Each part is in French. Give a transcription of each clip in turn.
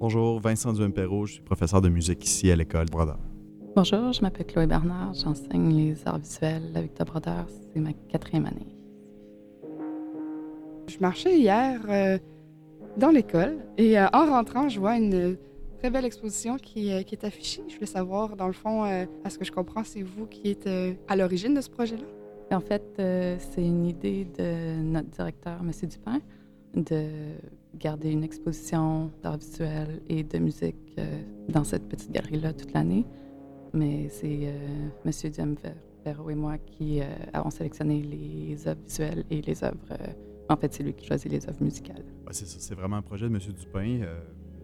Bonjour, Vincent Duimpero, je suis professeur de musique ici à l'école Brodeur. Bonjour, je m'appelle Chloé Bernard, j'enseigne les arts visuels avec Victor Brodeur, c'est ma quatrième année. Je marchais hier euh, dans l'école et euh, en rentrant, je vois une très belle exposition qui, euh, qui, est affichée. Je voulais savoir, dans le fond, à ce que je comprends, c'est vous qui êtes à l'origine de ce projet-là? En fait, c'est une idée de notre directeur, M. Dupin, de garder une exposition d'art visuel et de musique dans cette petite galerie-là toute l'année. Mais c'est M. Diem et moi qui avons sélectionné les œuvres visuelles et les œuvres en fait, c'est lui qui choisit les œuvres musicales. c'est ça, c'est vraiment un projet de M. Dupin. Euh,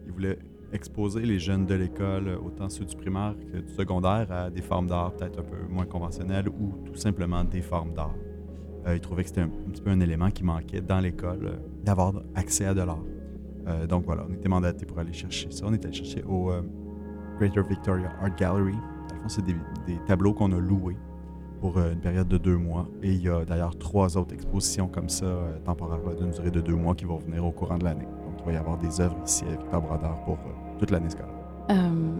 il voulait exposer les jeunes de l'école, autant ceux du primaire que du secondaire, à des formes d'art peut-être un peu moins conventionnelles ou tout simplement des formes d'art. Euh, il trouvait que c'était un, petit peu un élément qui manquait dans l'école, euh, d'avoir accès à de l'art. donc voilà, on était mandaté pour aller chercher ça. On est allé chercher au Greater Victoria Art Gallery. Dans le fond, c'est des, tableaux qu'on a loués pour euh, une période de deux mois. Et il y a d'ailleurs trois autres expositions comme ça, euh, temporaires d'une durée de deux mois, qui vont venir au courant de l'année. Donc, il va y avoir des œuvres ici avec Victor Brodeur pour euh, toute l'année scolaire.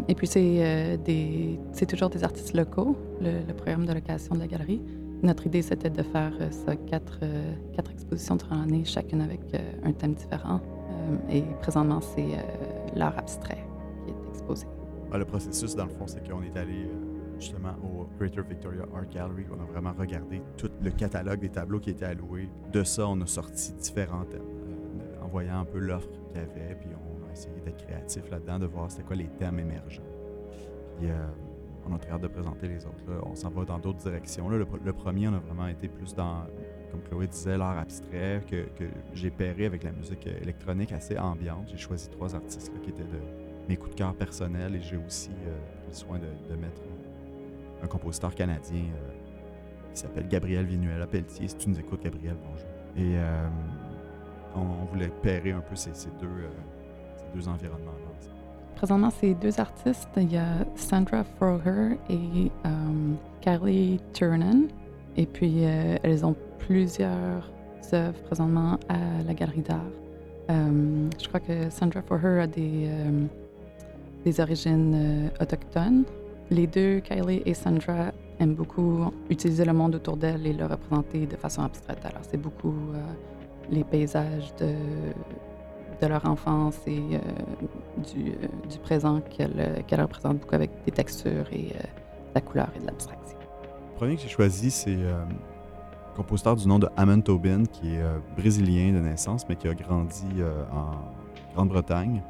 et puis, c'est c'est toujours des artistes locaux, le, programme de location de la galerie. Notre idée, c'était de faire ça quatre, quatre expositions durant l'année, chacune avec un thème différent. et présentement, c'est l'art abstrait qui est exposé. Ah, le processus, dans le fond, c'est qu'on est allé justement au Greater Victoria Art Gallery. On a vraiment regardé tout le catalogue des tableaux qui étaient alloués. De ça, on a sorti différents thèmes, euh, en voyant un peu l'offre qu'il y avait, puis on a essayé d'être créatif là-dedans, de voir c'était quoi les thèmes émergents. Euh, on a très hâte de présenter les autres. On s'en va dans d'autres directions. le, premier, on a vraiment été plus dans, comme Chloé disait, l'art abstrait, que, j'ai pairé avec la musique électronique assez ambiante. J'ai choisi trois artistes qui étaient de mes coups de cœur personnels et j'ai aussi euh, le soin de mettre un compositeur canadien euh, qui s'appelle Gabriel Vinuela Pelletier. Si tu nous écoutes, Gabriel, bonjour. Et euh, on, voulait pairer un peu ces, deux, euh, deux environnements-là. Présentement, ces deux artistes, il y a Sandra Froher et Kylie Turnen. Et puis, elles ont plusieurs œuvres présentement à la Galerie d'art. je crois que Sandra Froher a des, des origines autochtones. Les deux, Kylie et Sandra, aiment beaucoup utiliser le monde autour d'elles et le représenter de façon abstraite. Alors, c'est beaucoup euh, les paysages de, de leur enfance et euh, du, euh, du, présent qu'elles représentent beaucoup avec des textures et de la couleur et de l'abstraction. Le premier que j'ai choisi, c'est un compositeur du nom de Amon Tobin, qui est brésilien de naissance, mais qui a grandi en Grande-Bretagne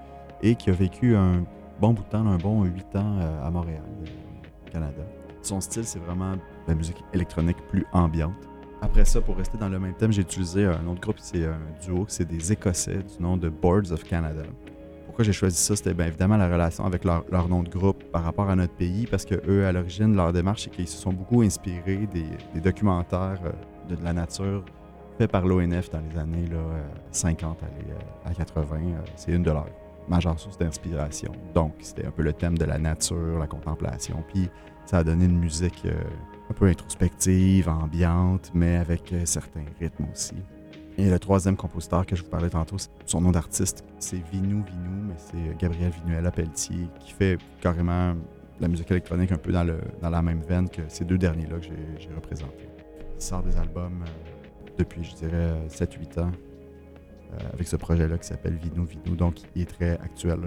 et qui a vécu un bon bout de temps, un bon huit ans euh, à Montréal, au Canada. Son style, c'est vraiment la musique électronique plus ambiante. Après ça, pour rester dans le même thème, j'ai utilisé un autre groupe, c'est un duo, c'est des Écossais du nom de Boards of Canada. Pourquoi j'ai choisi ça? C'était bien évidemment la relation avec leur, nom de groupe par rapport à notre pays, parce que eux, à l'origine, leur démarche, c'est qu'ils se sont beaucoup inspirés des, documentaires euh, de, la nature faits par l'ONF dans les années là, 50 à, à 80. C'est une de leurs majeure source d'inspiration. Donc, c'était un peu le thème de la nature, la contemplation. Puis, ça a donné une musique euh, un peu introspective, ambiante, mais avec euh, certains rythmes aussi. Et le troisième compositeur que je vous parlais tantôt, son nom d'artiste, c'est Vinou Vinou, mais c'est euh, Gabriel Vinuela Pelletier, qui fait carrément la musique électronique un peu dans, la même veine que ces deux derniers-là que j'ai représentés. Il sort des albums depuis, je dirais, 7-8 ans. Euh, avec ce projet-là qui s'appelle Vino Vino. Donc, il est très actuel.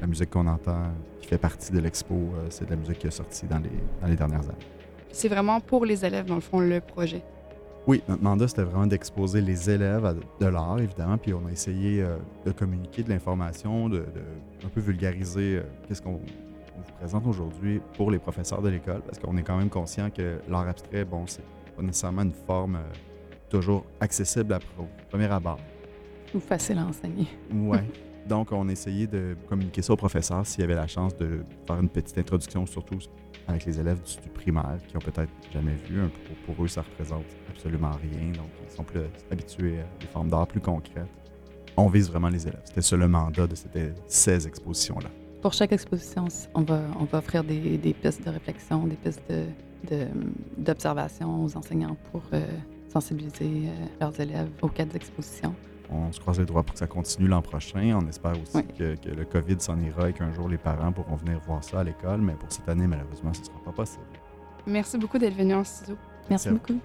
la musique qu'on entend, qui fait partie de l'expo, euh, c'est de la musique qui est sortie dans les, dans les dernières années. C'est vraiment pour les élèves, dans le fond, le projet. Oui, notre mandat, c'était vraiment d'exposer les élèves à de l'art, évidemment, puis on a essayé euh, de communiquer de l'information, de, un peu vulgariser qu'est-ce qu'on vous présente aujourd'hui pour les professeurs de l'école, parce qu'on est quand même conscient que l'art abstrait, bon, c'est pas nécessairement une forme toujours accessible à premier abord ou facile à enseigner. Oui. Donc, on essayait de communiquer ça aux professeurs s'il y avait la chance de faire une petite introduction, surtout avec les élèves du, primaire qui ont peut-être jamais vu. Pour, eux, ça représente absolument rien. Donc, ils sont plus habitués à des formes d'art plus concrètes. On vise vraiment les élèves. C'était ça le mandat de ces expositions-là. Pour chaque exposition, on va, offrir des, pistes de réflexion, des pistes d'observation aux enseignants pour euh, sensibiliser euh, leurs élèves aux quatre expositions on se croise les doigts pour que ça continue l'an prochain. On espère aussi Oui. que, que le COVID s'en ira et qu'un jour les parents pourront venir voir ça à l'école. Mais pour cette année, malheureusement, ce ne sera pas possible. Merci beaucoup d'être venu en studio. Merci Merci. beaucoup.